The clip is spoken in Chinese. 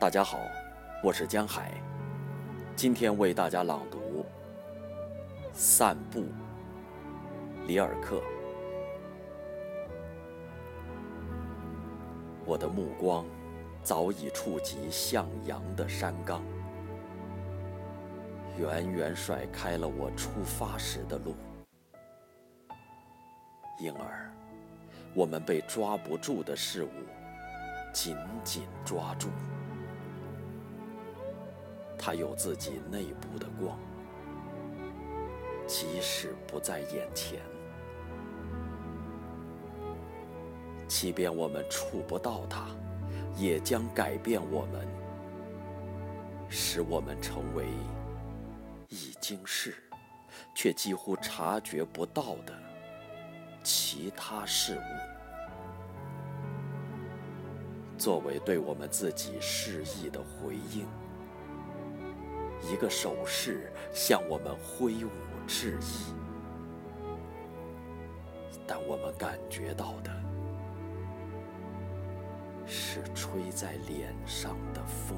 大家好，我是江海，今天为大家朗读《散步》，里尔克。我的目光早已触及向阳的山岗，远远甩开了我出发时的路，因而我们被抓不住的事物紧紧抓住。它有自己内部的光，即使不在眼前。即便我们触不到它，也将改变我们，使我们成为已经是，却几乎察觉不到的其他事物，作为对我们自己示意的回应。一个手势向我们挥舞致意，但我们感觉到的。是吹在脸上的风。